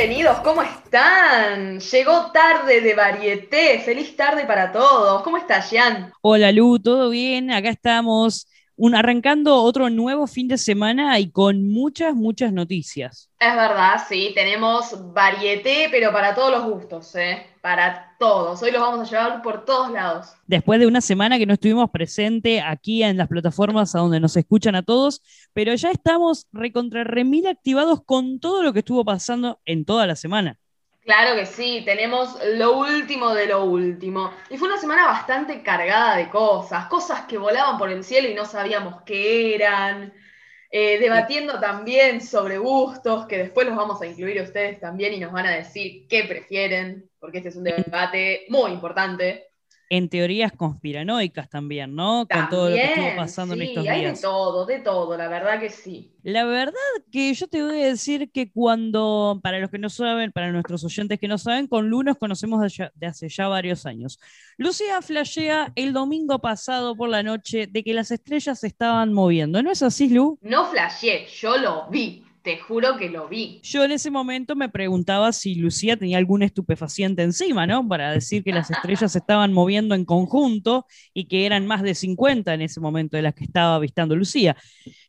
Bienvenidos, ¿cómo están? Llegó tarde de varieté, feliz tarde para todos. ¿Cómo estás, Jan? Hola Lu, ¿todo bien? Acá estamos un, arrancando otro nuevo fin de semana y con muchas, muchas noticias. Es verdad, sí, tenemos varieté, pero para todos los gustos, ¿eh? Para todos. Hoy los vamos a llevar por todos lados. Después de una semana que no estuvimos presente aquí en las plataformas a donde nos escuchan a todos, pero ya estamos recontra remil activados con todo lo que estuvo pasando en toda la semana. Claro que sí, tenemos lo último de lo último. Y fue una semana bastante cargada de cosas, cosas que volaban por el cielo y no sabíamos qué eran. Eh, debatiendo también sobre gustos, que después los vamos a incluir ustedes también y nos van a decir qué prefieren, porque este es un debate muy importante en teorías conspiranoicas también, ¿no? Con todo lo que estuvo pasando en estos días. Hay de todo, de todo, la verdad que sí. La verdad que yo te voy a decir que cuando, para los que no saben, para nuestros oyentes que no saben, con Lu nos conocemos de, hace ya varios años. Lucía flashea el domingo pasado por la noche de que las estrellas se estaban moviendo. ¿No es así, Lu? No flasheé, yo lo vi. Te juro que lo vi. Yo en ese momento me preguntaba si Lucía tenía algún estupefaciente encima, ¿no? Para decir que las estrellas se estaban moviendo en conjunto y que eran más de 50 en ese momento de las que estaba avistando Lucía.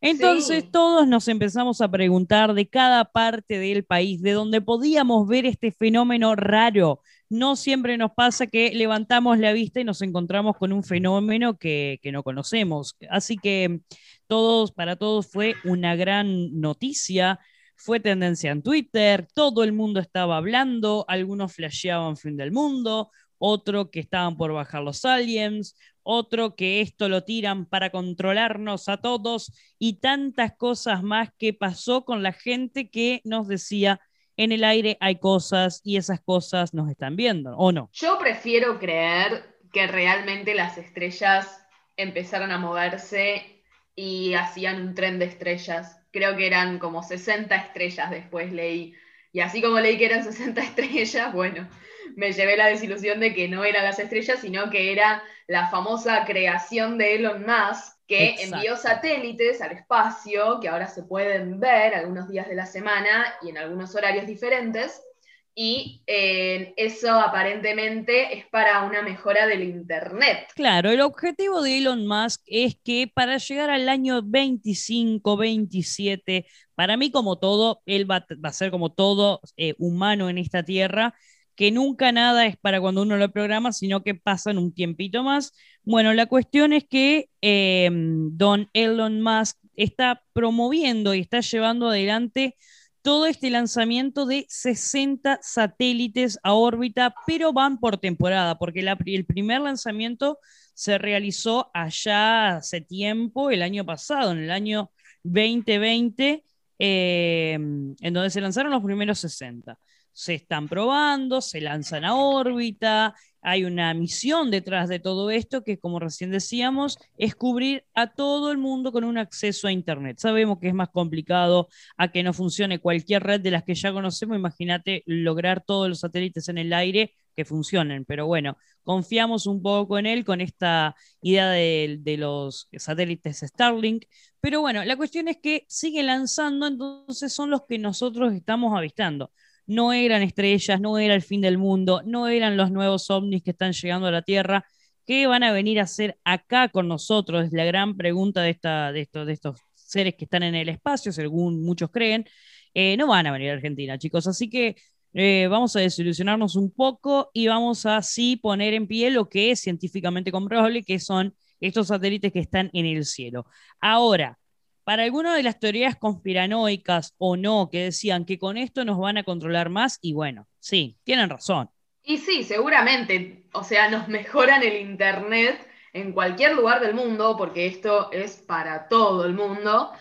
Entonces todos nos empezamos a preguntar de cada parte del país, de donde podíamos ver este fenómeno raro. No siempre nos pasa que levantamos la vista y nos encontramos con un fenómeno que, que no conocemos. Así que todos, para todos fue una gran noticia, fue tendencia en Twitter, todo el mundo estaba hablando, algunos flasheaban fin del mundo, otro que estaban por bajar los aliens, otro que esto lo tiran para controlarnos a todos y tantas cosas más que pasó con la gente que nos decía en el aire hay cosas y esas cosas nos están viendo, ¿o no? Yo prefiero creer que realmente las estrellas empezaron a moverse y hacían un tren de estrellas. Creo que eran como 60 estrellas después leí. Y así como leí que eran 60 estrellas, bueno, me llevé la desilusión de que no eran las estrellas, sino que era la famosa creación de Elon Musk, que envió satélites al espacio, que ahora se pueden ver algunos días de la semana y en algunos horarios diferentes, y eh, eso aparentemente es para una mejora del Internet. Claro, el objetivo de Elon Musk es que para llegar al año 25, 27, para mí como todo, él va, a ser como todo eh, humano en esta tierra, que nunca nada es para cuando uno lo programa, sino que pasan un tiempito más. Bueno, la cuestión es que em, don Elon Musk está promoviendo y está llevando adelante todo este lanzamiento de 60 satélites a órbita, pero van por temporada, porque el primer lanzamiento se realizó allá hace tiempo, el año pasado, en el año 2020, em, en donde se lanzaron los primeros 60. Se están probando, se lanzan a órbita, hay una misión detrás de todo esto que, como recién decíamos, es cubrir a todo el mundo con un acceso a Internet. Sabemos que es más complicado a que no funcione cualquier red de las que ya conocemos. Imagínate lograr todos los satélites en el aire que funcionen. Pero bueno, confiamos un poco en él con esta idea de, de los satélites Starlink. Pero bueno, la cuestión es que sigue lanzando, entonces son los que nosotros estamos avistando no eran estrellas, no era el fin del mundo, no eran los nuevos ovnis que están llegando a la Tierra. ¿Qué van a venir a hacer acá con nosotros? Es la gran pregunta de, esta, de, estos, de estos seres que están en el espacio, según muchos creen. Eh, no van a venir a Argentina, chicos. Así que eh, vamos a desilusionarnos un poco y vamos a sí poner en pie lo que es científicamente comprobable, que son estos satélites que están en el cielo. Ahora, para algunas de las teorías conspiranoicas o no, que decían que con esto nos van a controlar más, y bueno, sí, tienen razón. Y sí, seguramente, o sea, nos mejoran el Internet en cualquier lugar del mundo, porque esto es para todo el mundo,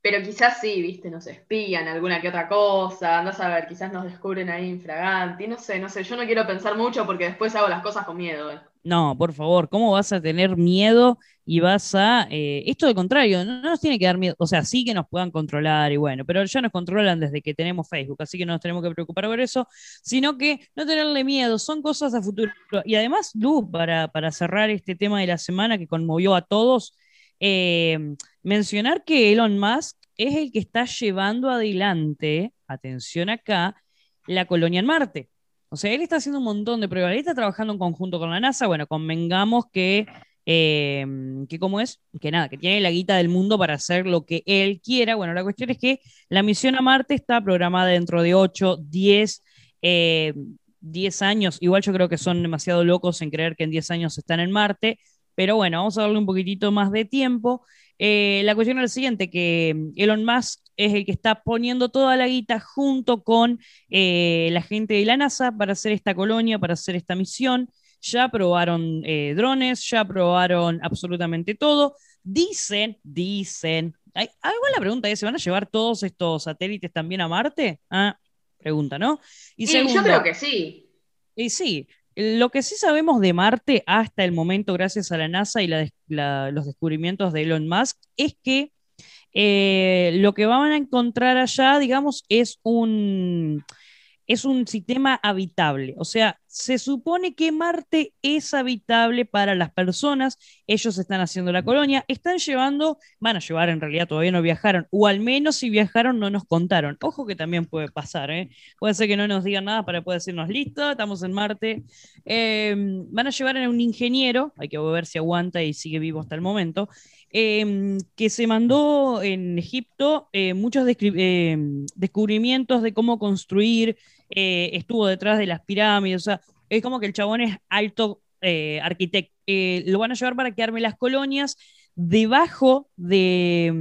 pero quizás sí, viste, nos espían alguna que otra cosa, andás a ver, quizás nos descubren ahí infraganti, no sé, no sé, yo no quiero pensar mucho porque después hago las cosas con miedo. Eh. No, por favor, ¿cómo vas a tener miedo y vas a... Eh, esto de contrario, no, nos tiene que dar miedo, o sea, sí que nos puedan controlar y bueno, pero ya nos controlan desde que tenemos Facebook, así que no nos tenemos que preocupar por eso, sino que no tenerle miedo, son cosas a futuro. Y además, Luz, para, para cerrar este tema de la semana que conmovió a todos, eh, mencionar que Elon Musk es el que está llevando adelante, atención acá, la colonia en Marte. O sea, él está haciendo un montón de pruebas. Él está trabajando en conjunto con la NASA. Bueno, convengamos que, eh, que ¿cómo es? Que nada, que tiene la guita del mundo para hacer lo que él quiera. Bueno, la cuestión es que la misión a Marte está programada dentro de 8, 10, 10 años. Igual yo creo que son demasiado locos en creer que en 10 años están en Marte. Pero bueno, vamos a darle un poquitito más de tiempo. Eh, la cuestión es la siguiente, que Elon Musk es el que está poniendo toda la guita junto con eh, la gente de la NASA para hacer esta colonia, para hacer esta misión. Ya probaron eh, drones, ya probaron absolutamente todo. Dicen, dicen, hay, algo la pregunta es, ¿se van a llevar todos estos satélites también a Marte? Ah, pregunta, ¿no? Y, yo creo que sí. Y sí, lo que sí sabemos de Marte hasta el momento, gracias a la NASA y los descubrimientos de Elon Musk, es que eh, lo que van a encontrar allá, digamos, es un, es un sistema habitable. O sea, se supone que Marte es habitable para las personas. Ellos están haciendo la colonia, están llevando, van a llevar en realidad, todavía no viajaron, o al menos si viajaron no nos contaron. Ojo que también puede pasar, ¿eh? Puede ser que no nos digan nada para poder decirnos, listo, estamos en Marte. Em, van a llevar a un ingeniero, hay que ver si aguanta y sigue vivo hasta el momento. Em, que se mandó en Egipto eh, muchos em, descubrimientos de cómo construir, eh, estuvo detrás de las pirámides, o sea, es como que el chabón es alto eh, arquitecto. lo van a llevar para que arme las colonias debajo de,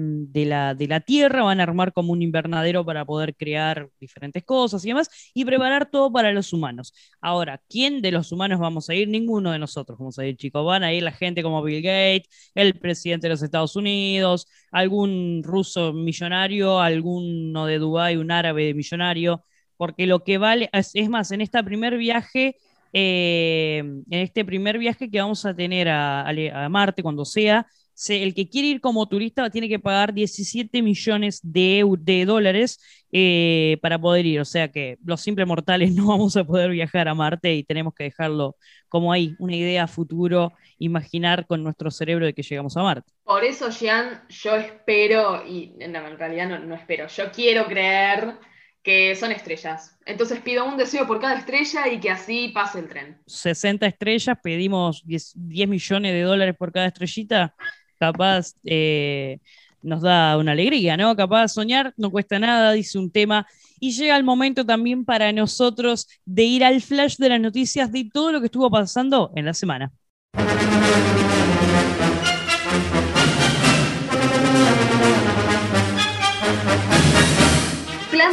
la, de, la, tierra, van a armar como un invernadero para poder crear diferentes cosas y demás, y preparar todo para los humanos. Ahora, ¿quién de los humanos vamos a ir? Ninguno de nosotros vamos a ir, chicos. Van a ir la gente como Bill Gates, el presidente de los Estados Unidos, algún ruso millonario, alguno de Dubái, un árabe millonario, porque lo que vale, es, más, en este primer viaje... Eh, en este primer viaje que vamos a tener a Marte cuando sea, el que quiere ir como turista tiene que pagar 17 millones de, dólares eh, para poder ir. O sea que los simples mortales no vamos a poder viajar a Marte y tenemos que dejarlo como ahí, una idea futuro, imaginar con nuestro cerebro de que llegamos a Marte. Por eso, Jean, yo espero, y en realidad no, no espero, yo quiero creer que son estrellas. Entonces pido un deseo por cada estrella y que así pase el tren. 60 estrellas, pedimos 10 millones de dólares por cada estrellita capaz eh, nos da una alegría, ¿no? Capaz soñar no cuesta nada, dice un tema. Y llega el momento también para nosotros de ir al flash de las noticias de todo lo que estuvo pasando en la semana.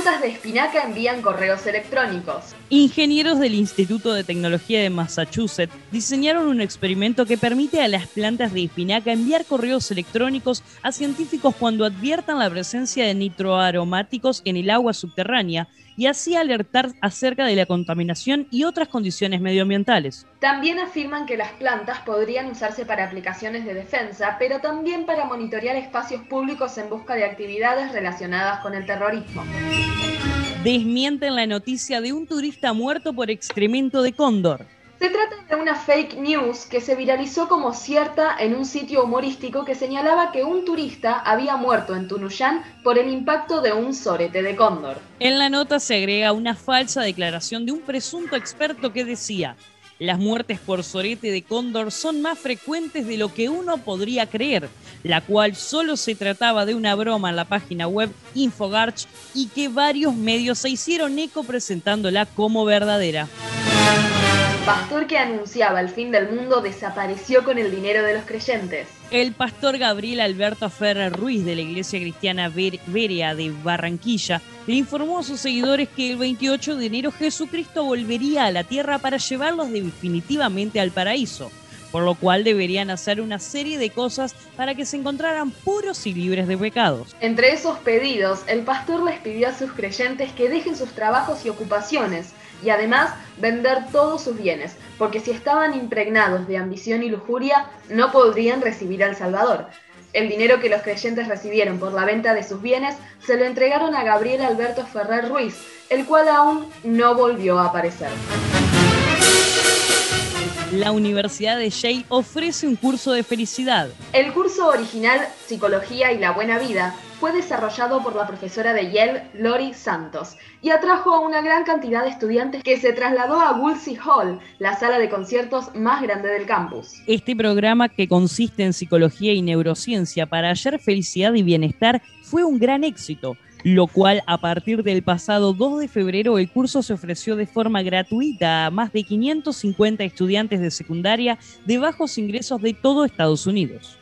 Plantas de espinaca envían correos electrónicos. Ingenieros del Instituto de Tecnología de Massachusetts diseñaron un experimento que permite a las plantas de espinaca enviar correos electrónicos a científicos cuando adviertan la presencia de nitroaromáticos en el agua subterránea y así alertar acerca de la contaminación y otras condiciones medioambientales. También afirman que las plantas podrían usarse para aplicaciones de defensa, pero también para monitorear espacios públicos en busca de actividades relacionadas con el terrorismo. Desmienten la noticia de un turista muerto por excremento de cóndor. Se trata de una fake news que se viralizó como cierta en un sitio humorístico que señalaba que un turista había muerto en Tunuyán por el impacto de un sorete de cóndor. En la nota se agrega una falsa declaración de un presunto experto que decía, las muertes por sorete de cóndor son más frecuentes de lo que uno podría creer, la cual solo se trataba de una broma en la página web Infogarch y que varios medios se hicieron eco presentándola como verdadera. Pastor que anunciaba el fin del mundo desapareció con el dinero de los creyentes. El pastor Gabriel Alberto Ferrer Ruiz de la Iglesia Cristiana Beria de Barranquilla le informó a sus seguidores que el 28 de enero Jesucristo volvería a la tierra para llevarlos definitivamente al paraíso, por lo cual deberían hacer una serie de cosas para que se encontraran puros y libres de pecados. Entre esos pedidos, el pastor les pidió a sus creyentes que dejen sus trabajos y ocupaciones y además vender todos sus bienes, porque si estaban impregnados de ambición y lujuria, no podrían recibir al Salvador. El dinero que los creyentes recibieron por la venta de sus bienes se lo entregaron a Gabriel Alberto Ferrer Ruiz, el cual aún no volvió a aparecer. La Universidad de Yale ofrece un curso de felicidad. El curso original Psicología y la Buena Vida fue desarrollado por la profesora de Yale, Lori Santos, y atrajo a una gran cantidad de estudiantes que se trasladó a Woolsey Hall, la sala de conciertos más grande del campus. Este programa, que consiste en psicología y neurociencia para hallar felicidad y bienestar, fue un gran éxito lo cual a partir del pasado 2 de febrero el curso se ofreció de forma gratuita a más de 550 estudiantes de secundaria de bajos ingresos de todo Estados Unidos.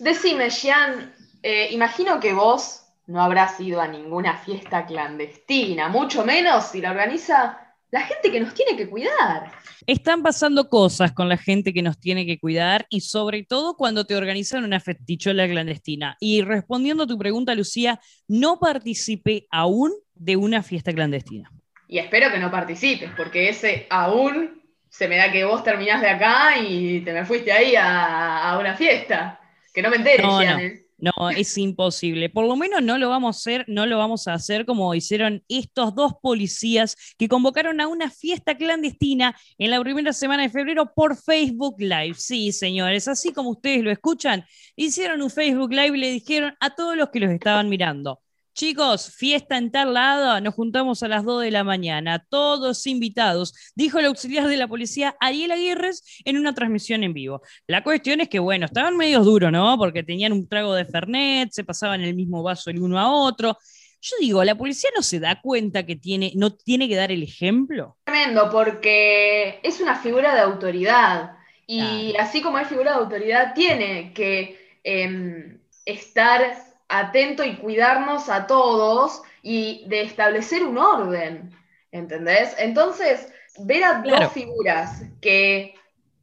Decime, Jean, eh, imagino que vos no habrás ido a ninguna fiesta clandestina, mucho menos si la organiza la gente que nos tiene que cuidar. Están pasando cosas con la gente que nos tiene que cuidar y sobre todo cuando te organizan una festichola clandestina. Y respondiendo a tu pregunta, Lucía, no participé aún de una fiesta clandestina. Y espero que no participes, porque ese aún se me da que vos terminás de acá y te me fuiste ahí a una fiesta. Que no me entere, no, no. es imposible. Por lo menos no lo vamos a hacer, no lo vamos a hacer como hicieron estos dos policías que convocaron a una fiesta clandestina en la primera semana de febrero por Facebook Live. Sí, señores, así como ustedes lo escuchan, hicieron un Facebook Live y le dijeron a todos los que los estaban mirando. Chicos, fiesta en tal lado, nos juntamos a las 2 de la mañana, todos invitados, dijo el auxiliar de la policía Ariel Aguirre en una transmisión en vivo. La cuestión es que, bueno, estaban medios duros, ¿no? Porque tenían un trago de Fernet, se pasaban el mismo vaso el uno a otro. Yo digo, ¿la policía no se da cuenta que tiene, no tiene que dar el ejemplo? Tremendo, porque es una figura de autoridad. Y así como es figura de autoridad, tiene que em, estar atento y cuidarnos a todos y de establecer un orden, ¿entendés? Entonces, ver a dos figuras que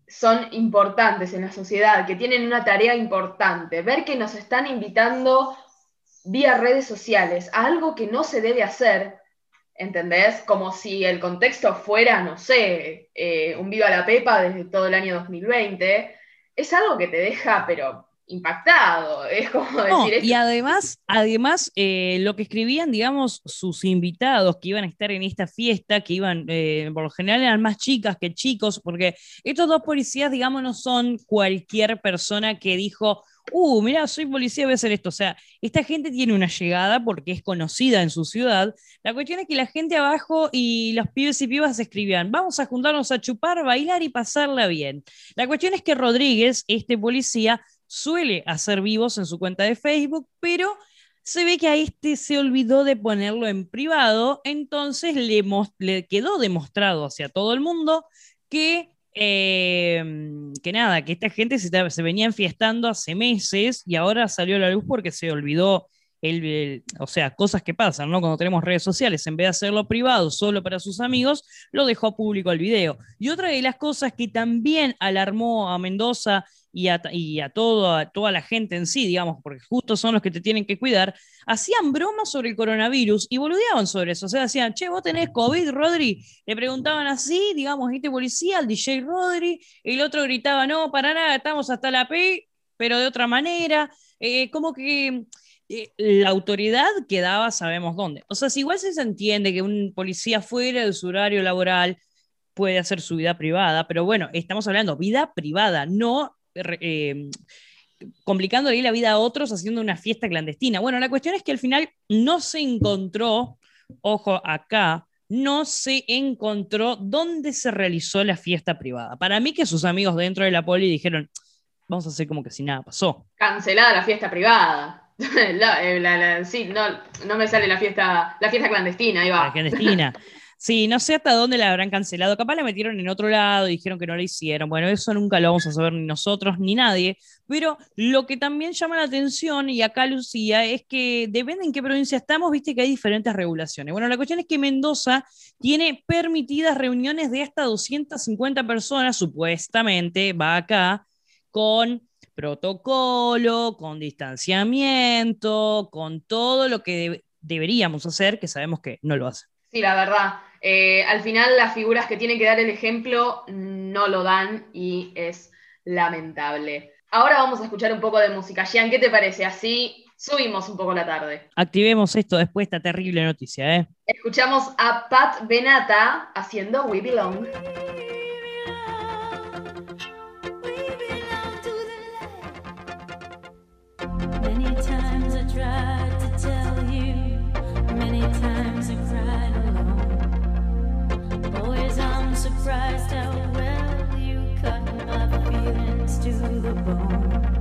son importantes en la sociedad, que tienen una tarea importante, ver que nos están invitando vía redes sociales a algo que no se debe hacer, ¿entendés? Como si el contexto fuera, no sé, eh, un viva la pepa desde todo el año 2020, es algo que te deja, pero impactado. Es como decir. y además, además eh, lo que escribían, digamos, sus invitados que iban a estar en esta fiesta, que iban, eh, por lo general eran más chicas que chicos, porque estos dos policías, digamos, no son cualquier persona que dijo. Uh, mira, soy policía, voy a hacer esto. O sea, esta gente tiene una llegada porque es conocida en su ciudad. La cuestión es que la gente abajo y los pibes y pibas escribían, vamos a juntarnos a chupar, bailar y pasarla bien. La cuestión es que Rodríguez, este policía, suele hacer vivos en su cuenta de Facebook, pero se ve que a este se olvidó de ponerlo en privado, entonces le, le quedó demostrado hacia todo el mundo que, em, que nada, que esta gente se, se, venía enfiestando hace meses y ahora salió a la luz porque se olvidó. El, o sea, cosas que pasan, ¿no? Cuando tenemos redes sociales, en vez de hacerlo privado solo para sus amigos, lo dejó público el video. Y otra de las cosas que también alarmó a Mendoza y a, y a, toda la gente en sí, digamos, porque justo son los que te tienen que cuidar, hacían bromas sobre el coronavirus y boludeaban sobre eso. O sea, decían, che, vos tenés COVID, Rodri. Le preguntaban así, digamos, este policía, al DJ Rodri, el otro gritaba, no, para nada, estamos hasta la P, pero de otra manera. Eh, como que eh, la autoridad quedaba, sabemos dónde. O sea, si igual se entiende que un policía fuera de su horario laboral puede hacer su vida privada, pero bueno, estamos hablando vida privada, no eh, complicándole la vida a otros haciendo una fiesta clandestina. Bueno, la cuestión es que al final no se encontró, ojo acá, no se encontró dónde se realizó la fiesta privada. Para mí que sus amigos dentro de la poli dijeron, vamos a hacer como que si nada pasó. Cancelada la fiesta privada. Eh, sí, no, no me sale la fiesta, la fiesta clandestina, ahí va. La clandestina. Sí, no sé hasta dónde la habrán cancelado. Capaz la metieron en otro lado y dijeron que no la hicieron. Bueno, eso nunca lo vamos a saber ni nosotros ni nadie. Pero lo que también llama la atención, y acá Lucía, es que depende en qué provincia estamos, viste que hay diferentes regulaciones. Bueno, la cuestión es que Mendoza tiene permitidas reuniones de hasta 250 personas, supuestamente, va acá, con protocolo, con distanciamiento, con todo lo que deberíamos hacer, que sabemos que no lo hacen. Sí, la verdad. Eh, al final las figuras que tienen que dar el ejemplo no lo dan y es lamentable. Ahora vamos a escuchar un poco de música. Jean, ¿qué te parece? Así subimos un poco la tarde. Activemos esto después de esta terrible noticia, ¿eh? Escuchamos a Pat Benata haciendo We Belong. Surprised how well you cut my feelings to the bone.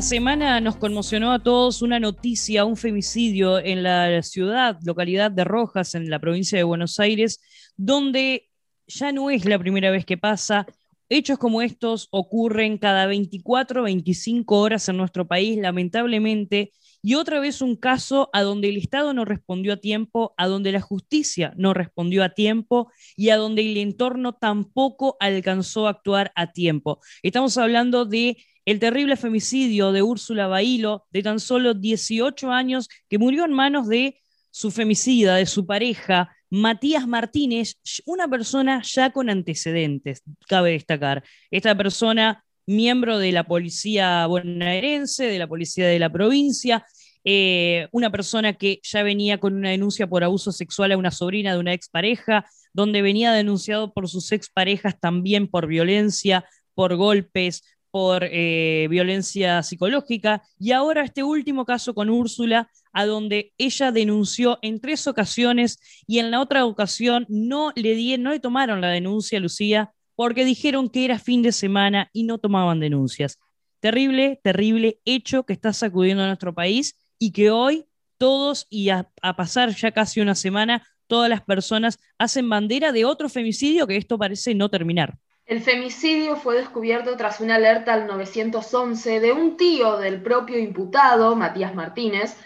Esta semana nos conmocionó a todos una noticia, un femicidio en la ciudad, localidad de Rojas, en la provincia de Buenos Aires, donde ya no es la primera vez que pasa. Hechos como estos ocurren cada 24, 25 horas en nuestro país, lamentablemente, y otra vez un caso a donde el Estado no respondió a tiempo, a donde la justicia no respondió a tiempo y a donde el entorno tampoco alcanzó a actuar a tiempo. Estamos hablando de el terrible femicidio de Úrsula Bailo, de tan solo 18 años, que murió en manos de su femicida, de su pareja, Matías Martínez, una persona ya con antecedentes, cabe destacar. Esta persona, miembro de la policía bonaerense, de la policía de la provincia, eh, una persona que ya venía con una denuncia por abuso sexual a una sobrina de una expareja, donde venía denunciado por sus exparejas también por violencia, por golpes, por eh, violencia psicológica y ahora este último caso con Úrsula, a donde ella denunció en tres ocasiones y en la otra ocasión no le, di, no le tomaron la denuncia a Lucía porque dijeron que era fin de semana y no tomaban denuncias. Terrible, terrible hecho que está sacudiendo a nuestro país y que hoy todos y a, a pasar ya casi una semana, todas las personas hacen bandera de otro femicidio que esto parece no terminar. El femicidio fue descubierto tras una alerta al 911 de un tío del propio imputado, Matías Martínez,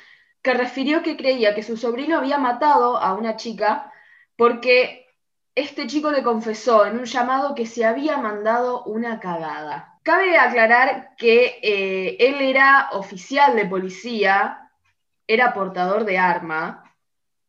que refirió que creía que su sobrino había matado a una chica porque este chico le confesó en un llamado que se había mandado una cagada. Cabe aclarar que eh, él era oficial de policía, era portador de arma,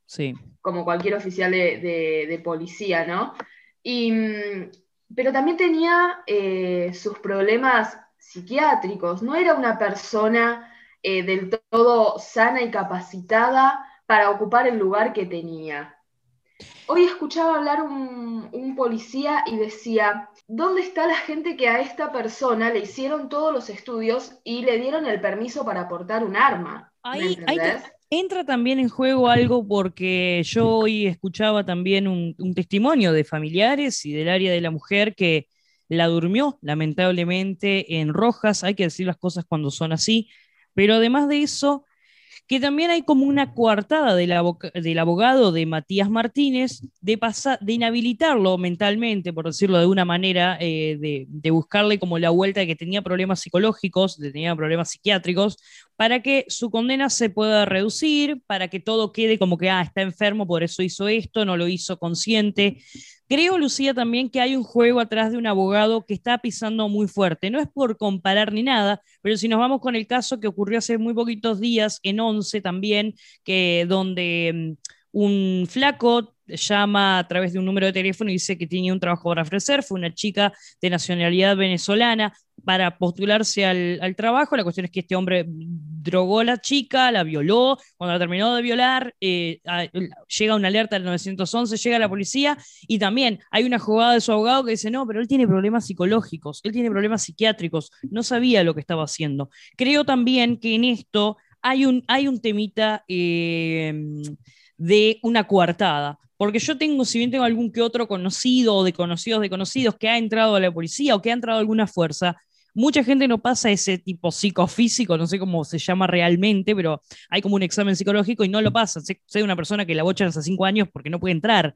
Sí. como cualquier oficial de, de- de policía, ¿no? Y, mm, pero también tenía eh, sus problemas psiquiátricos, no era una persona eh, del todo sana y capacitada para ocupar el lugar que tenía. Hoy escuchaba hablar un, un, policía y decía, ¿dónde está la gente que a esta persona le hicieron todos los estudios y le dieron el permiso para portar un arma? Ahí, entra también en juego algo porque yo hoy escuchaba también un, un, testimonio de familiares y del área de la mujer que la durmió lamentablemente en Rojas, hay que decir las cosas cuando son así, pero además de eso, que también hay como una coartada del, abogado de Matías Martínez de, de inhabilitarlo mentalmente, por decirlo de una manera, eh, de, de, buscarle como la vuelta de que tenía problemas psicológicos, de tenía problemas psiquiátricos, para que su condena se pueda reducir, para que todo quede como que, ah, está enfermo, por eso hizo esto, no lo hizo consciente. Creo, Lucía, también que hay un juego atrás de un abogado que está pisando muy fuerte. No es por comparar ni nada, pero si nos vamos con el caso que ocurrió hace muy poquitos días en Once también, que donde mm, un flaco llama a través de un número de teléfono y dice que tenía un trabajo para ofrecer, fue una chica de nacionalidad venezolana. Para postularse al, trabajo, la cuestión es que este hombre drogó a la chica, la violó, cuando la terminó de violar, eh, llega una alerta al 911, llega la policía y también hay una jugada de su abogado que dice, no, pero él tiene problemas psicológicos, él tiene problemas psiquiátricos, no sabía lo que estaba haciendo. Creo también que en esto hay un, hay un temita eh, de una coartada porque yo tengo, si bien tengo algún que otro conocido o de conocidos de conocidos que ha entrado a la policía o que ha entrado a alguna fuerza, mucha gente no pasa ese tipo psicofísico, no sé cómo se llama realmente, pero hay como un examen psicológico y no lo pasa. Sé, de una persona que la bochan hace cinco años porque no puede entrar.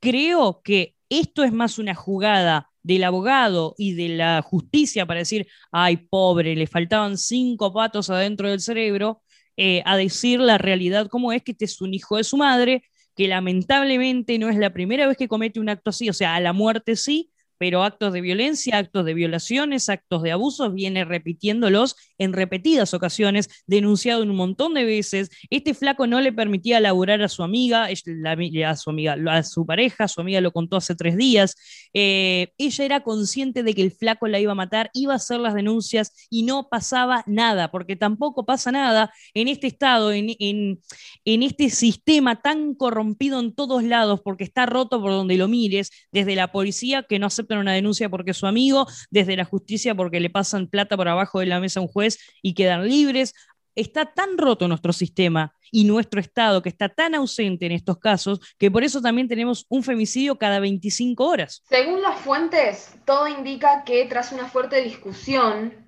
Creo que esto es más una jugada del abogado y de la justicia para decir, ay, pobre, le faltaban cinco patos adentro del cerebro, eh, a decir la realidad como es, que este es un hijo de su madre, que lamentablemente no es la primera vez que comete un acto así, o sea, a la muerte sí, pero actos de violencia, actos de violaciones, actos de abusos, viene repitiéndolos en repetidas ocasiones, denunciado un montón de veces. Este flaco no le permitía laburar a su amiga, a su amiga, a su pareja, su amiga lo contó hace tres días. Eh, ella era consciente de que el flaco la iba a matar, iba a hacer las denuncias y no pasaba nada, porque tampoco pasa nada en este estado, en, en, en este sistema tan corrompido en todos lados, porque está roto por donde lo mires, desde la policía que no acepta una denuncia porque es su amigo, desde la justicia porque le pasan plata por abajo de la mesa a un juez y quedan libres. Está tan roto nuestro sistema y nuestro Estado, que está tan ausente en estos casos, que por eso también tenemos un femicidio cada 25 horas. Según las fuentes, todo indica que tras una fuerte discusión,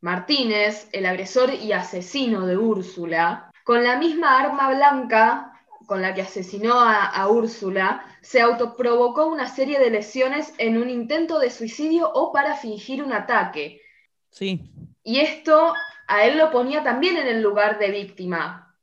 Martínez, el agresor y asesino de Úrsula, con la misma arma blanca con la que asesinó a, Úrsula, se autoprovocó una serie de lesiones en un intento de suicidio o para fingir un ataque. Sí. Y esto a él lo ponía también en el lugar de víctima.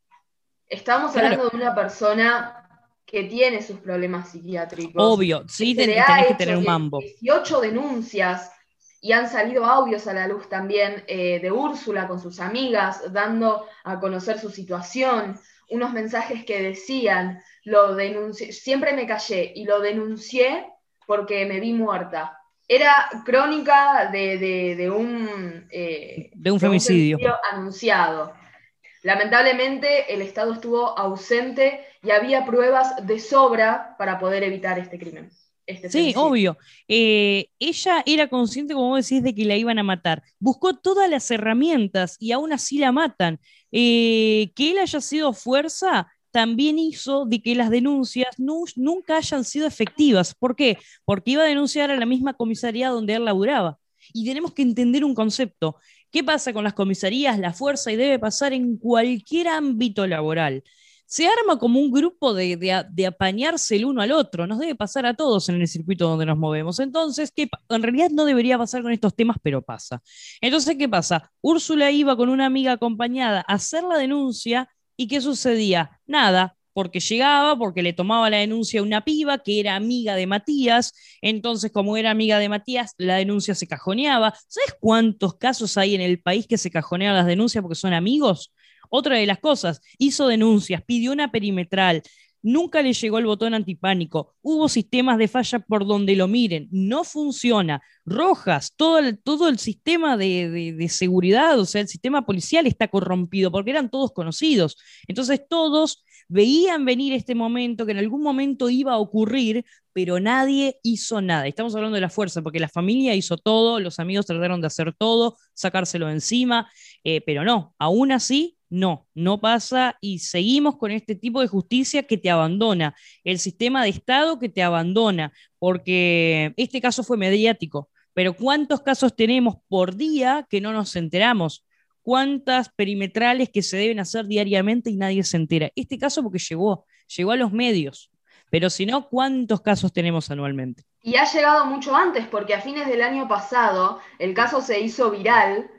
Estamos hablando de una persona que tiene sus problemas psiquiátricos. Obvio, sí, tenés que tener un mambo. 18 denuncias y han salido audios a la luz también eh, de Úrsula con sus amigas, dando a conocer su situación unos mensajes que decían, lo denuncié, siempre me callé y lo denuncié porque me vi muerta. Era crónica de, un, eh, de un femicidio anunciado. Lamentablemente el Estado estuvo ausente y había pruebas de sobra para poder evitar este crimen. Este sí, obvio. Eh, ella era consciente, como vos decís, de que la iban a matar. Buscó todas las herramientas y aún así la matan. Que él haya sido fuerza también hizo de que las denuncias nunca hayan sido efectivas. ¿Por qué? Porque iba a denunciar a la misma comisaría donde él laburaba. Y tenemos que entender un concepto. ¿Qué pasa con las comisarías? La fuerza y debe pasar en cualquier ámbito laboral se arma como un grupo de, de, apañarse el uno al otro. Nos debe pasar a todos en el circuito donde nos movemos. Entonces, ¿qué en realidad no debería pasar con estos temas, pero pasa. Entonces, ¿qué pasa? Úrsula iba con una amiga acompañada a hacer la denuncia y ¿qué sucedía? Nada, porque llegaba, porque le tomaba la denuncia a una piba que era amiga de Matías, entonces como era amiga de Matías, la denuncia se cajoneaba. ¿Sabes cuántos casos hay en el país que se cajonean las denuncias porque son amigos? Otra de las cosas, hizo denuncias, pidió una perimetral, nunca le llegó el botón antipánico. Hubo sistemas de falla por donde lo miren, no funciona. Rojas, todo el, todo el sistema de, de, seguridad, o sea, el sistema policial está corrompido porque eran todos conocidos. Entonces todos veían venir este momento, que en algún momento iba a ocurrir, pero nadie hizo nada. Estamos hablando de la fuerza, porque la familia hizo todo, los amigos trataron de hacer todo, sacárselo encima, eh, pero no, aún así no, no pasa y seguimos con este tipo de justicia que te abandona, el sistema de Estado que te abandona, porque este caso fue mediático, pero ¿cuántos casos tenemos por día que no nos enteramos? ¿Cuántas perimetrales que se deben hacer diariamente y nadie se entera? Este caso porque llegó, llegó a los medios, pero si no, ¿cuántos casos tenemos anualmente? Y ha llegado mucho antes, porque a fines del año pasado el caso se hizo viral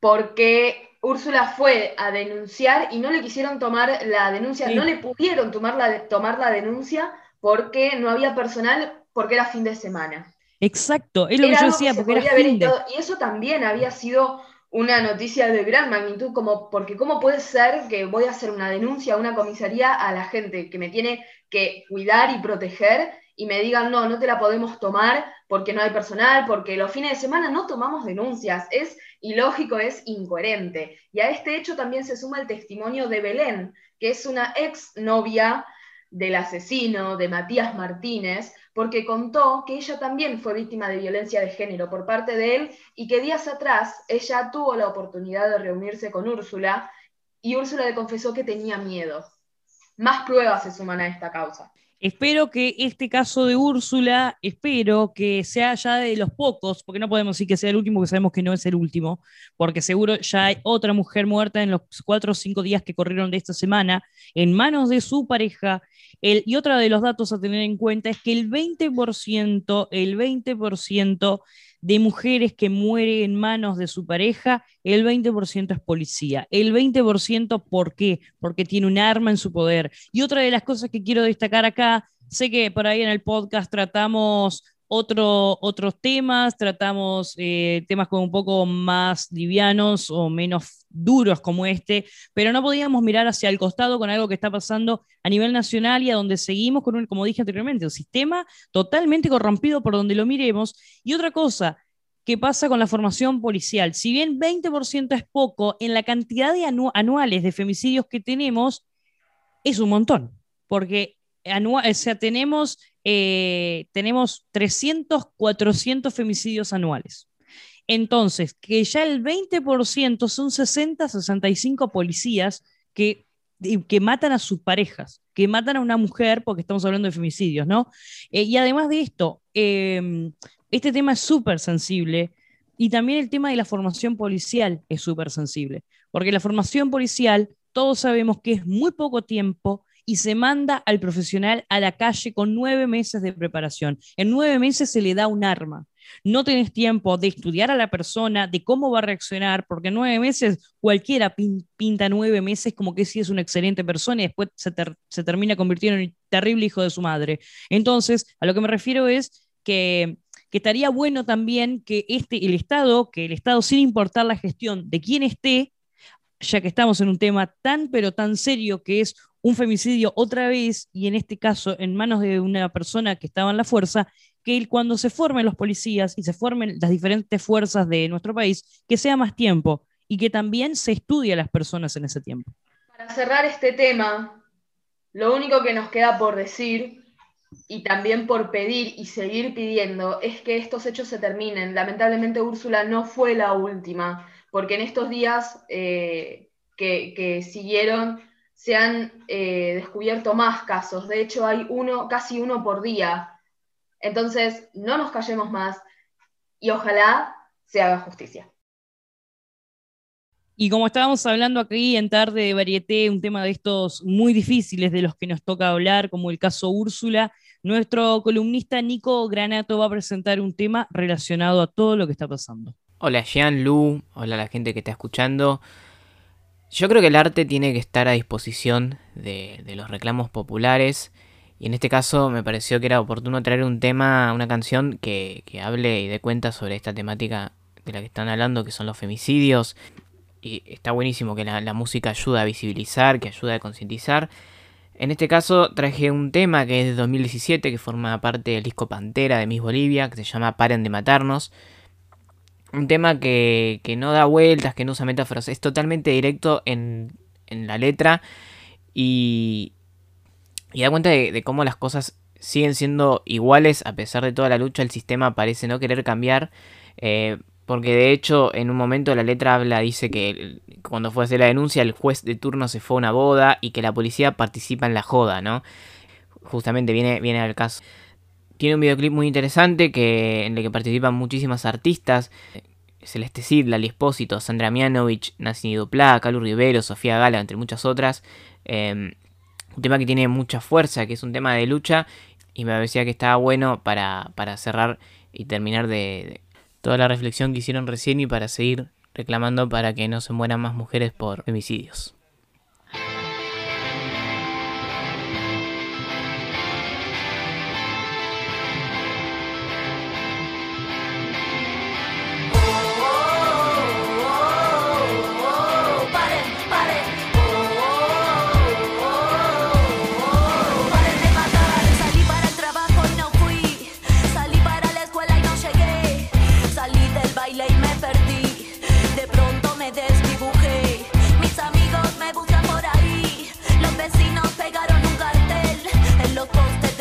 porque Úrsula fue a denunciar y no le quisieron tomar la denuncia, no le pudieron tomar la, tomar la denuncia porque no había personal, porque era fin de semana. Exacto, es lo que yo decía, porque era fin de... Y eso también había sido una noticia de gran magnitud, como, porque ¿cómo puede ser que voy a hacer una denuncia a una comisaría a la gente que me tiene que cuidar y proteger y me digan, no, no te la podemos tomar porque no hay personal, porque los fines de semana no tomamos denuncias? Es ilógico, es incoherente. Y a este hecho también se suma el testimonio de Belén, que es una ex novia del asesino, de Matías Martínez, porque contó que ella también fue víctima de violencia de género por parte de él y que días atrás ella tuvo la oportunidad de reunirse con Úrsula y Úrsula le confesó que tenía miedo. Más pruebas se suman a esta causa. Espero que este caso de Úrsula, espero que sea ya de los pocos, porque no podemos decir que sea el último, porque sabemos que no es el último, porque seguro ya hay otra mujer muerta en los cuatro o cinco días que corrieron de esta semana en manos de su pareja. y otro de los datos a tener en cuenta es que el 20%, el 20% de mujeres que mueren en manos de su pareja, el 20% es policía. El 20%, ¿por qué? Porque tiene un arma en su poder. Y otra de las cosas que quiero destacar acá, sé que por ahí en el podcast tratamos otros temas, tratamos eh, temas como un poco más livianos o menos duros como este, pero no podíamos mirar hacia el costado con algo que está pasando a nivel nacional y a donde seguimos con un, como dije anteriormente, un sistema totalmente corrompido por donde lo miremos. Y otra cosa, ¿qué pasa con la formación policial? Si bien 20% es poco, en la cantidad de anuales de femicidios que tenemos, es un montón, porque o sea, tenemos eh, tenemos 300, 400 femicidios anuales. Entonces, que ya el 20% son 60, 65 policías que, que matan a sus parejas, que matan a una mujer, porque estamos hablando de femicidios, ¿no? Eh, y además de esto, em, este tema es súper sensible y también el tema de la formación policial es súper sensible, porque la formación policial, todos sabemos que es muy poco tiempo y se manda al profesional a la calle con nueve meses de preparación. En nueve meses se le da un arma. No tenés tiempo de estudiar a la persona, de cómo va a reaccionar, porque en nueve meses cualquiera pinta nueve meses como que sí es una excelente persona y después se, termina convirtiendo en un terrible hijo de su madre. Entonces, a lo que me refiero es que que estaría bueno también que este, el Estado, que el Estado, sin importar la gestión de quién esté, ya que estamos en un tema tan pero tan serio que es un femicidio otra vez, y en este caso en manos de una persona que estaba en la fuerza, que cuando se formen los policías y se formen las diferentes fuerzas de nuestro país, que sea más tiempo y que también se estudie a las personas en ese tiempo. Para cerrar este tema, lo único que nos queda por decir y también por pedir y seguir pidiendo es que estos hechos se terminen. Lamentablemente Úrsula no fue la última, porque en estos días eh, que, que siguieron se han eh, descubierto más casos. De hecho, hay uno, casi uno por día. Entonces, no nos callemos más y ojalá se haga justicia. Y como estábamos hablando aquí en Tarde de Varieté, un tema de estos muy difíciles de los que nos toca hablar, como el caso Úrsula, nuestro columnista Nico Granato va a presentar un tema relacionado a todo lo que está pasando. Hola Jean Lu, hola a la gente que está escuchando. Yo creo que el arte tiene que estar a disposición de, los reclamos populares. Y en este caso me pareció que era oportuno traer un tema, una canción que, hable y dé cuenta sobre esta temática de la que están hablando, que son los femicidios. Y está buenísimo que la, música ayuda a visibilizar, que ayuda a concientizar. En este caso traje un tema que es de 2017, que forma parte del disco Pantera de Miss Bolivia, que se llama Paren de Matarnos. Un tema que, que no da vueltas, que no usa metáforas, es totalmente directo en, en la letra y, y da cuenta de, cómo las cosas siguen siendo iguales a pesar de toda la lucha, el sistema parece no querer cambiar. Eh, porque de hecho en un momento la letra habla, dice que cuando fue a hacer la denuncia el juez de turno se fue a una boda y que la policía participa en la joda, ¿no? Justamente viene, viene al caso. Tiene un videoclip muy interesante que, en el que participan muchísimas artistas. Celeste Cid, Lali Espósito, Sandra Mianovich, Nacini Duplá, Calu Rivero, Sofía Gala, entre muchas otras. Eh, un tema que tiene mucha fuerza, que es un tema de lucha y me parecía que estaba bueno para, para cerrar y terminar de, de, toda la reflexión que hicieron recién y para seguir reclamando para que no se mueran más mujeres por femicidios.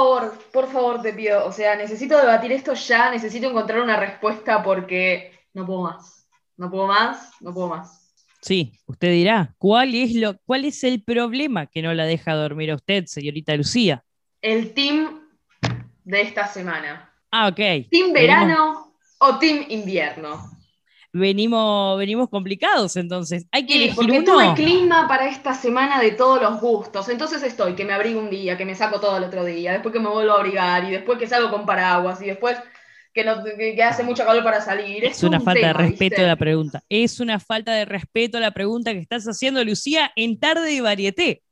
favor, por favor te pido. O sea, necesito debatir esto ya. Necesito encontrar una respuesta porque no puedo más. No puedo más, no puedo más. Sí, usted dirá, ¿cuál es, lo, ¿cuál es el problema que no la deja dormir a usted, señorita Lucía? El team de esta semana. Ah, ok. ¿Team verano o team invierno? Venimos, venimos complicados, entonces. Hay que sí, elegir porque uno. tuve clima para esta semana de todos los gustos. Entonces estoy, que me abrigo un día, que me saco todo el otro día, después que me vuelvo a abrigar, y después que salgo con paraguas, y después que, no, que, que, hace mucho calor para salir. Es, Es, una un falta tema, de respeto ¿viste? a la pregunta. Es una falta de respeto a la pregunta que estás haciendo, Lucía, en tarde de varieté.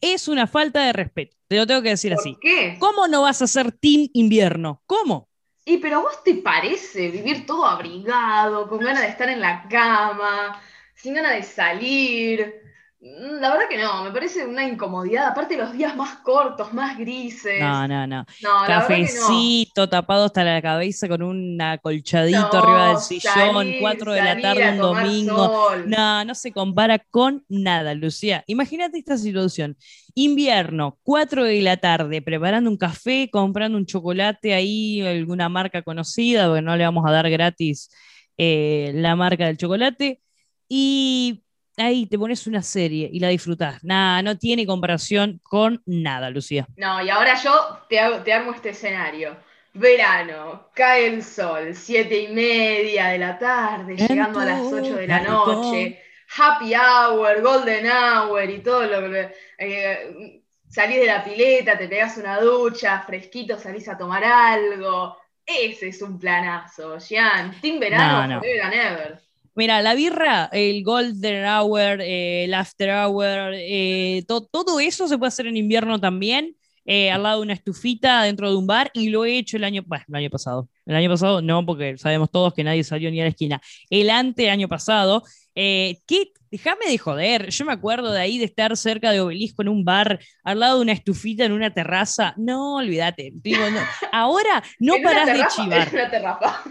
Es una falta de respeto. Te lo tengo que decir ¿Por así. qué? ¿Cómo no vas a ser Team Invierno? ¿Cómo? Y pero a vos te parece vivir todo abrigado, con ganas de estar en la cama, sin ganas de salir. Mm, La verdad que no, me parece una incomodidad. Aparte los días más cortos, más grises. No, no, no. No. Cafecito tapado hasta la cabeza con un acolchadito No, arriba del sillón, salir, 4 de la tarde un domingo. sol. No, no se compara con nada, Lucía. Imagínate esta situación. Invierno, 4 de la tarde, preparando un café, comprando un chocolate ahí, alguna marca conocida, porque no le vamos a dar gratis eh, la marca del chocolate. Y ahí te pones una serie y la disfrutás. Nada, no tiene comparación con nada, Lucía. No, y ahora yo te, hago- te armo este escenario. Verano, cae el sol, siete y media de la tarde, En llegando a las ocho de la noche, happy hour, golden hour y todo lo que... eh, salís de la pileta, te pegas una ducha, fresquito, salís a tomar algo. Ese es un planazo, Jean. Team verano, No, no. forever and ever. Mira, la birra, el Golden Hour, eh, el After Hour, eh, to- todo eso se puede hacer en invierno también, eh, al lado de una estufita dentro de un bar, y lo he hecho el año, bueno, el año pasado. El año pasado no, porque sabemos todos que nadie salió ni a la esquina. El ante año pasado, eh, que déjame de joder, yo me acuerdo de ahí de estar cerca de Obelisco en un bar, al lado de una estufita en una terraza. No, olvídate. Digo, no. Ahora no parás de terraza- chivar. En una terraza.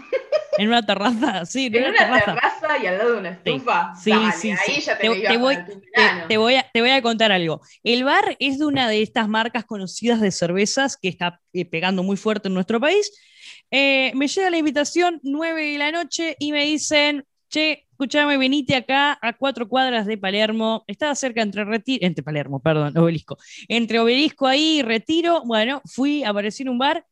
En una terraza, sí, en, En una, una terraza. terraza y al lado de una estufa. sí, Dale, sí, ahí sí. ya te, Te- voy- voy a, te voy a contar algo. El bar es de una de estas marcas conocidas de cervezas que está eh, pegando muy fuerte en nuestro país. Eh, me llega la invitación 9 de la noche y me dicen, che, escúchame, venite acá a cuatro cuadras de Palermo. Estaba cerca entre Retiro, entre Palermo, perdón, Obelisco. Entre Obelisco ahí y Retiro. Bueno, fui, aparecí en un bar.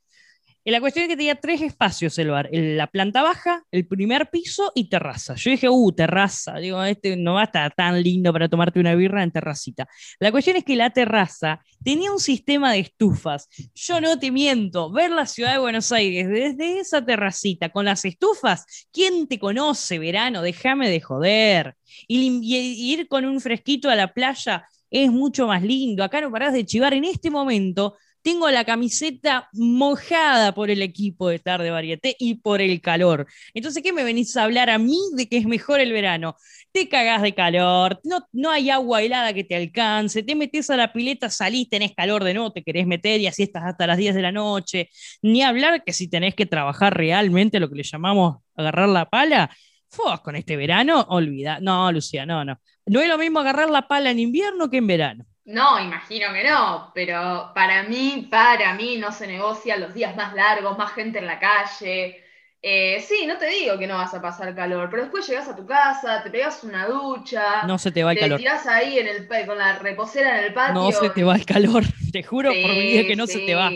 Y la cuestión es que tenía tres espacios el bar, la planta baja, el primer piso y terraza. Yo dije, uh, terraza, digo, este no va a estar tan lindo para tomarte una birra en terracita. La cuestión es que la terraza tenía un sistema de estufas. Yo no te miento, ver la ciudad de Buenos Aires desde esa terracita con las estufas, ¿quién te conoce, verano? Déjame de joder. Y ir con un fresquito a la playa es mucho más lindo. Acá no parás de chivar en este momento tengo la camiseta mojada por el equipo de tarde varieté y por el calor. Entonces, ¿qué me venís a hablar a mí de que es mejor el verano? Te cagás de calor, no, no hay agua helada que te alcance, te metes a la pileta, salís, tenés calor de no, te querés meter y así estás hasta las 10 de la noche. Ni hablar que si tenés que trabajar realmente lo que le llamamos agarrar la pala, Fua, con este verano, olvida. No, Lucía, no, no. No es lo mismo agarrar la pala en invierno que en verano. No, imagino que no, pero para mí, para mí no se negocian los días más largos, más gente en la calle. Eh, sí, no te digo que no vas a pasar calor, pero después llegas a tu casa, te pegas una ducha, No se te va el te calor. tirás ahí en el, con la reposera en el patio. No se te va el calor, te juro por mi vida que no se te va.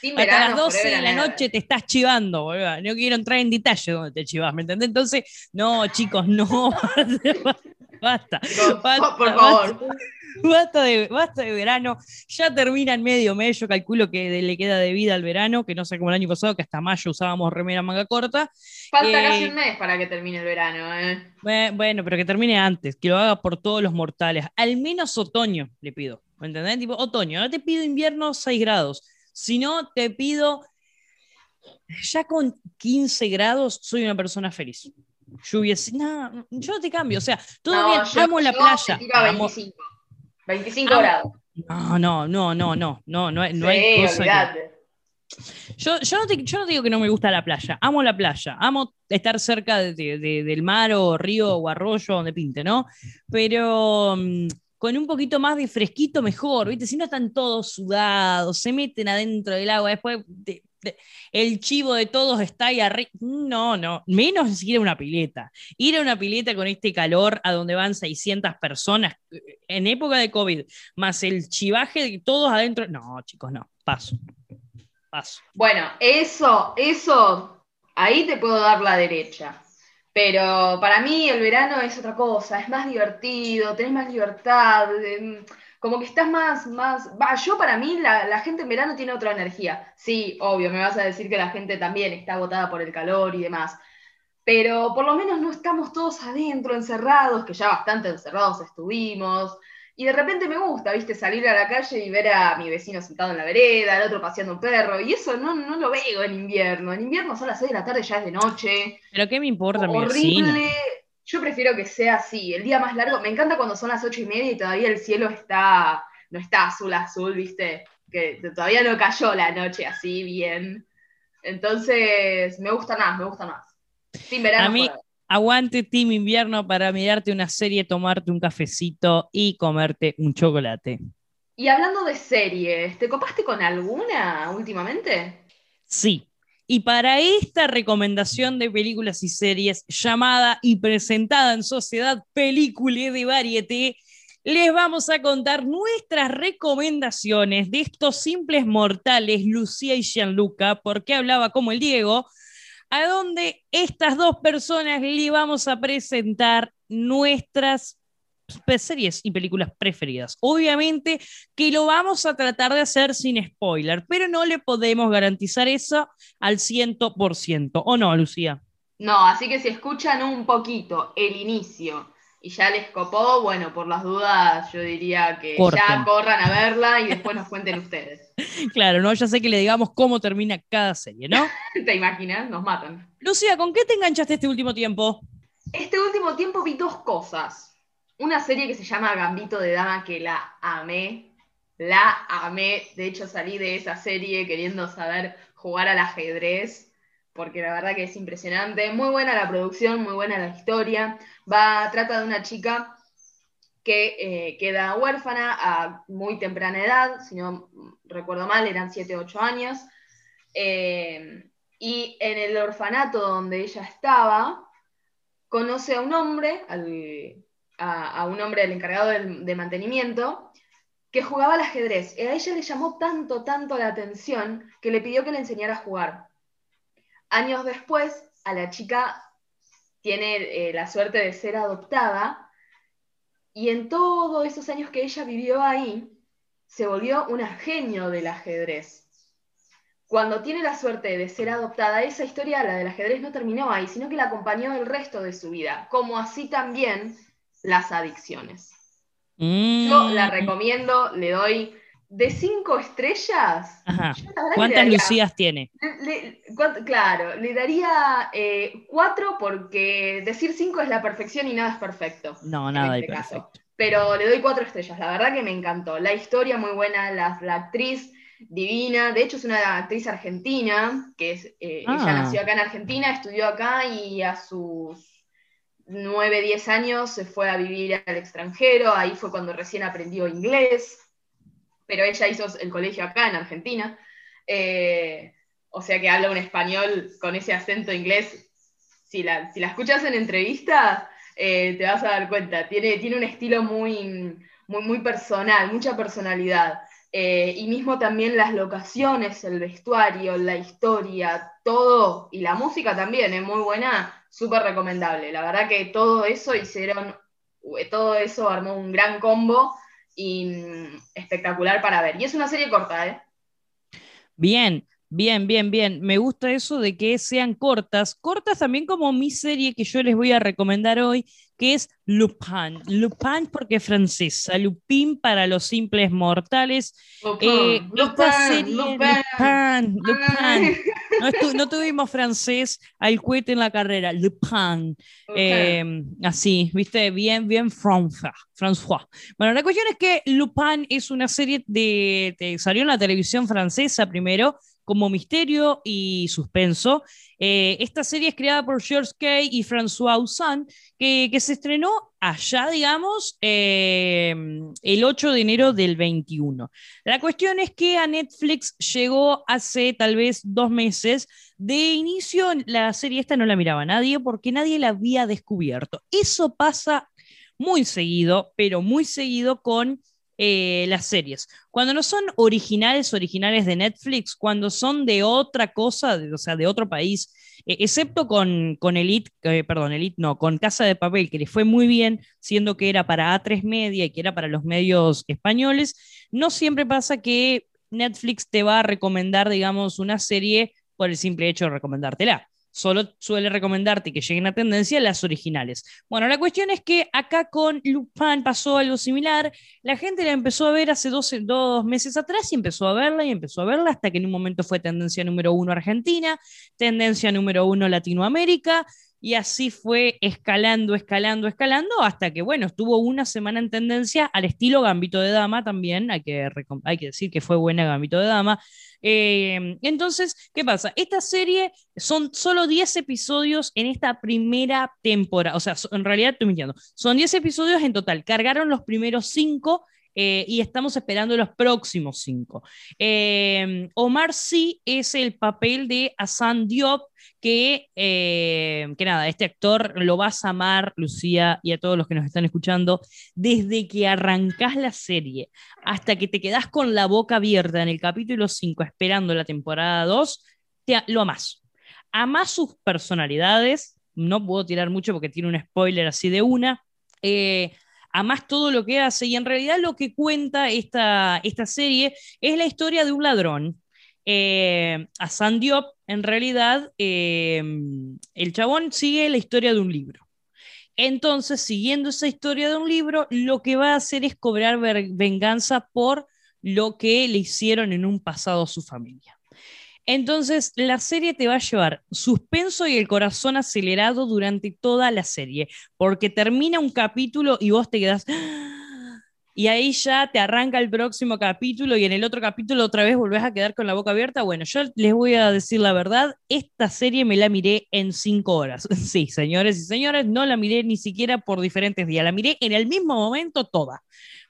Sin Hasta verano, las 12 de la noche te estás chivando, boludo. No quiero entrar en detalle donde te chivas, ¿me entendés? Entonces, no, chicos, no. basta. Basta, por favor. basta de, basta de verano. Ya termina en medio mes. Yo calculo que de- le queda de vida al verano, que no sé como el año pasado, que hasta mayo usábamos remera manga corta. Falta Eh, casi un mes para que termine el verano, ¿eh? Bue- Bueno, pero que termine antes, que lo haga por todos los mortales. Al menos otoño le pido. ¿Me entendés? Tipo, otoño. No te pido invierno 6 grados. Si no, te pido. Ya con 15 grados soy una persona feliz. Lluvia. No, yo no te cambio. O sea, todo No, yo- amo la yo playa. te tiro a amo- 25. 25 Amo- grados. No, no, no, no, no, no, no, hay- no sí, hay cosa que- olvídate. Yo, yo, no te, yo no digo que no me gusta la playa, amo la playa, amo estar cerca de- de- de- del mar o río o arroyo donde pinte, ¿no? Pero mm, con un poquito más de fresquito mejor, ¿viste? Si no están todos sudados, se meten adentro del agua, después de- de- el chivo de todos está ahí arriba. No, no, menos ir a una pileta. Ir a una pileta con este calor a donde van 600 personas eh, en época de COVID, más el chivaje de todos adentro. No, chicos, no, paso. Paso. Bueno, eso, eso, ahí te puedo dar la derecha. Pero para mí el verano es otra cosa, es más divertido, tenés más libertad, em, como que estás más, más, va, yo para mí la, la gente en verano tiene otra energía. Sí, obvio, me vas a decir que la gente también está agotada por el calor y demás. Pero por lo menos no estamos todos adentro, encerrados, que ya bastante encerrados estuvimos. Y de repente me gusta, viste, salir a la calle y ver a mi vecino sentado en la vereda, el otro paseando un perro. Y eso no, no lo veo en invierno. En invierno son las 6 de la tarde, ya es de noche. Pero qué me importa mi vecino. Yo prefiero que sea así, el día más largo. Me encanta cuando son las ocho y media y todavía el cielo está, no está azul azul, viste, que todavía no cayó la noche así bien. Entonces, me gusta más, me gusta más. Sin verano. A mí-. Aguante Team Invierno para mirarte una serie, tomarte un cafecito y comerte un chocolate. Y hablando de series, ¿te copaste con alguna últimamente? Sí. Y para esta recomendación de películas y series llamada y presentada en Sociedad Película de Varieté, les vamos a contar nuestras recomendaciones de estos simples mortales, Lucía y Gianluca, porque hablaba como el Diego, a donde estas dos personas le vamos a presentar nuestras series y películas preferidas. Obviamente que lo vamos a tratar de hacer sin spoiler, pero no le podemos garantizar eso al 100%. ¿O no, Lucía? No, así que si escuchan un poquito el inicio y ya les copó, bueno, por las dudas yo diría que Corten. ya corran a verla y después nos cuenten ustedes. Claro, ¿no? Ya sé que le digamos cómo termina cada serie, ¿no? ¿Te imaginas? Nos matan. Lucía, ¿con qué te enganchaste este último tiempo? Este último tiempo vi dos cosas. Una serie que se llama Gambito de Dama que la amé. La amé. De hecho salí de esa serie queriendo saber jugar al ajedrez. Porque la verdad que es impresionante. Muy buena la producción, muy buena la historia. Va, trata de una chica que eh, queda huérfana a muy temprana edad, si no recuerdo mal, eran 7 o 8 años. Eh, y en el orfanato donde ella estaba, conoce a un hombre, al- a, un hombre, el encargado de mantenimiento, que jugaba al ajedrez. Y a ella le llamó tanto, tanto la atención que le pidió que le enseñara a jugar. Años después, a la chica tiene eh, la suerte de ser adoptada y en todos esos años que ella vivió ahí, se volvió una genio del ajedrez. Cuando tiene la suerte de ser adoptada, esa historia, la del ajedrez, no terminó ahí, sino que la acompañó el resto de su vida, como así también las adicciones. Yo la Mm, recomiendo, le doy de cinco estrellas. Ajá. la ¿Cuántas daría- Lucías tiene? le- le- cuánto- claro, le daría eh, cuatro porque decir cinco es la perfección y nada es perfecto. No, nada este perfecto. Pero le doy cuatro estrellas, la verdad que me encantó. La historia muy buena, la, la actriz divina, de hecho es una actriz argentina, que es, eh, Ah. ella nació acá en Argentina, estudió acá y a sus 9, 10 años se fue a vivir al extranjero, ahí fue cuando recién aprendió inglés, pero ella hizo el colegio acá en Argentina, eh, o sea que habla un español con ese acento inglés. Si la, si la escuchas en entrevista, eh, te vas a dar cuenta, tiene, tiene un estilo muy, muy, muy personal, mucha personalidad. Eh, y mismo también las locaciones, el vestuario, la historia, todo, y la música también es muy buena, súper recomendable. La verdad que todo eso hicieron, todo eso armó un gran combo y mm, espectacular para ver. Y es una serie corta, ¿eh? Bien, bien, bien, bien. Me gusta eso de que sean cortas. Cortas también como mi serie que yo les voy a recomendar hoy, que es Lupin. Lupin porque es francesa. Lupin para los simples mortales. Eh, esta serie, Lupin, Lupin. No, no tuvimos francés al cohete en la carrera. Lupin. Eh, así, viste, bien, bien François. François. Bueno, la cuestión es que Lupin es una serie de, de- salió en la televisión francesa primero como misterio y suspenso. Eh, esta serie es creada por George Kay y François Ozan, que, se estrenó allá, digamos, eh, el 8 de enero del 21. La cuestión es que a Netflix llegó hace tal vez dos meses. De inicio, la serie esta no la miraba nadie porque nadie la había descubierto. Eso pasa muy seguido, pero muy seguido con eh, las series. Cuando no son originales, originales de Netflix, cuando son de otra cosa, de- o sea, de otro país, eh, excepto con, con Elite, perdón, Elite no, con Casa de Papel, que le fue muy bien, siendo que era para A3 Media y que era para los medios españoles, no siempre pasa que Netflix te va a recomendar, digamos, una serie por el simple hecho de recomendártela. Solo suele recomendarte que lleguen a tendencia las originales. Bueno, la cuestión es que acá con Lupin pasó algo similar. La gente la empezó a ver hace dos, dos meses atrás y empezó a verla y empezó a verla hasta que en un momento fue tendencia número uno Argentina, tendencia número uno Latinoamérica, y así fue escalando, escalando, escalando, hasta que, bueno, estuvo una semana en tendencia al estilo Gambito de Dama también, hay que, hay que decir que fue buena Gambito de Dama. Eh, entonces, ¿qué pasa? Esta serie son solo 10 episodios en esta primera temporada, o sea, en realidad estoy mintiendo, son 10 episodios en total, cargaron los primeros 5 y estamos esperando los próximos 5. Omar sí es el papel de Hassan Diop, que, eh, que nada, este actor lo vas a amar, Lucía, y a todos los que nos están escuchando, desde que arrancás la serie hasta que te quedás con la boca abierta en el capítulo 5 esperando la temporada 2, te, lo amás. Amás sus personalidades, no puedo tirar mucho porque tiene un spoiler así de una. Eh, amás todo lo que hace y en realidad lo que cuenta esta, esta serie es la historia de un ladrón. Eh, Hassan Diop en realidad, eh, el chabón sigue la historia de un libro. Entonces, siguiendo esa historia de un libro, lo que va a hacer es cobrar venganza por lo que le hicieron en un pasado a su familia. Entonces, la serie te va a llevar suspenso y el corazón acelerado durante toda la serie, porque termina un capítulo y vos te quedás... Y ahí ya te arranca el próximo capítulo y en el otro capítulo otra vez volvés a quedar con la boca abierta. Bueno, yo les voy a decir la verdad, esta serie me la miré en cinco horas. Sí, señores y señores, no la miré ni siquiera por diferentes días, la miré en el mismo momento toda.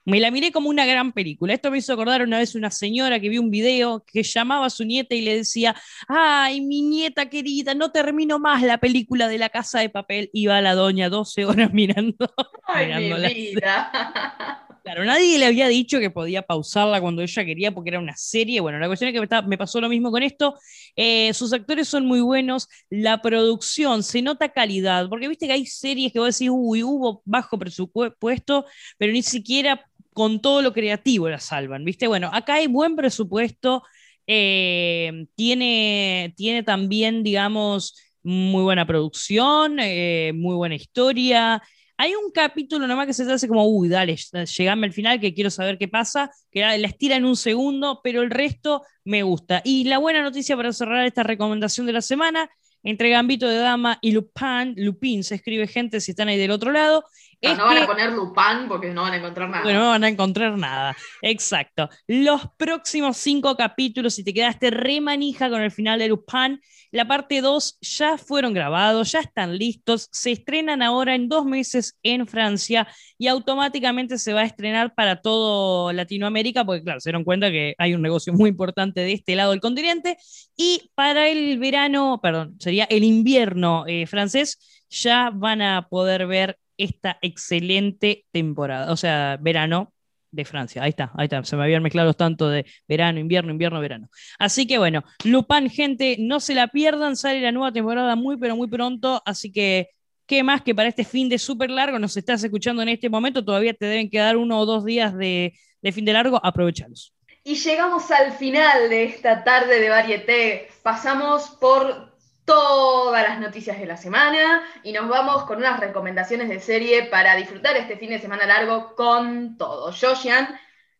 Me la miré como una gran película. Esto me hizo acordar una vez una señora que vio un video que llamaba a su nieta y le decía, ay, mi nieta querida, no termino más la película de la casa de papel. Iba la doña 12 horas mirando. Ay, mi vida. Claro, nadie le había dicho que podía pausarla cuando ella quería porque era una serie. Bueno, la cuestión es que me, pasó lo mismo con esto. Eh, sus actores son muy buenos, la producción se nota calidad, porque viste que hay series que vos decís, uy, hubo bajo presupuesto, pero ni siquiera con todo lo creativo la salvan, ¿viste? Bueno, acá hay buen presupuesto, eh, tiene, tiene también, digamos, muy buena producción, eh, muy buena historia. Hay un capítulo nomás que se hace como, uy, dale, llegame al final que quiero saber qué pasa, que la estira en un segundo, pero el resto me gusta. Y la buena noticia para cerrar esta recomendación de la semana entre Gambito de Dama y Lupin, Lupin se escribe gente si están ahí del otro lado. No, no van a poner Lupin porque no van a encontrar nada. Bueno, no van a encontrar nada. Exacto. Los próximos cinco capítulos, si te quedaste re manija con el final de Lupin, la parte 2 ya fueron grabados, ya están listos, se estrenan ahora en dos meses en Francia y automáticamente se va a estrenar para todo Latinoamérica, porque claro, se dieron cuenta que hay un negocio muy importante de este lado del continente. Y para el verano, perdón, sería el invierno eh, francés, ya van a poder ver esta excelente temporada, o sea, verano de Francia. Ahí está, ahí está. Se me habían mezclado tanto de verano, invierno, invierno, verano. Así que bueno, Lupin, gente, no se la pierdan. Sale la nueva temporada muy, pero muy pronto. Así que, ¿qué más que para este fin de súper largo? Nos estás escuchando en este momento. Todavía te deben quedar uno o dos días de, de fin de largo. Aprovechalos. Y llegamos al final de esta tarde de Varieté. Pasamos por todas las noticias de la semana y nos vamos con unas recomendaciones de serie para disfrutar este fin de semana largo con todo. Yo,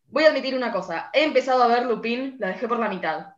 voy a admitir una cosa, he empezado a ver Lupin, la dejé por la mitad,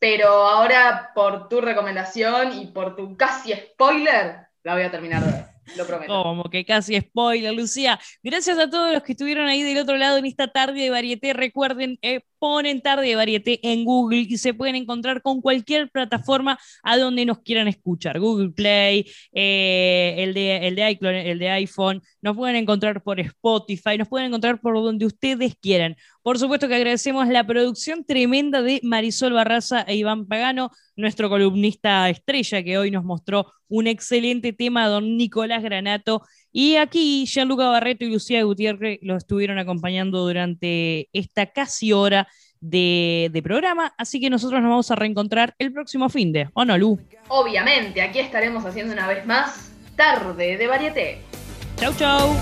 pero ahora por tu recomendación y por tu casi spoiler, la voy a terminar. Lo prometo. Como que casi spoiler, Lucía. Gracias a todos los que estuvieron ahí del otro lado en esta tarde de varieté. Recuerden, eh, ponen tarde de varieté en Google y se pueden encontrar con cualquier plataforma a donde nos quieran escuchar. Google Play, eh, el, de, el, de iClone, el de iPhone, nos pueden encontrar por Spotify, nos pueden encontrar por donde ustedes quieran. Por supuesto que agradecemos la producción tremenda de Marisol Barraza e Iván Pagano, nuestro columnista estrella que hoy nos mostró un excelente tema, don Nicolás Granato. Y aquí Gianluca Barreto y Lucía Gutiérrez lo estuvieron acompañando durante esta casi hora de, programa, así que nosotros nos vamos a reencontrar el próximo fin de, ¿o Lu? Obviamente, aquí estaremos haciendo una vez más tarde de varieté. Chau, chau.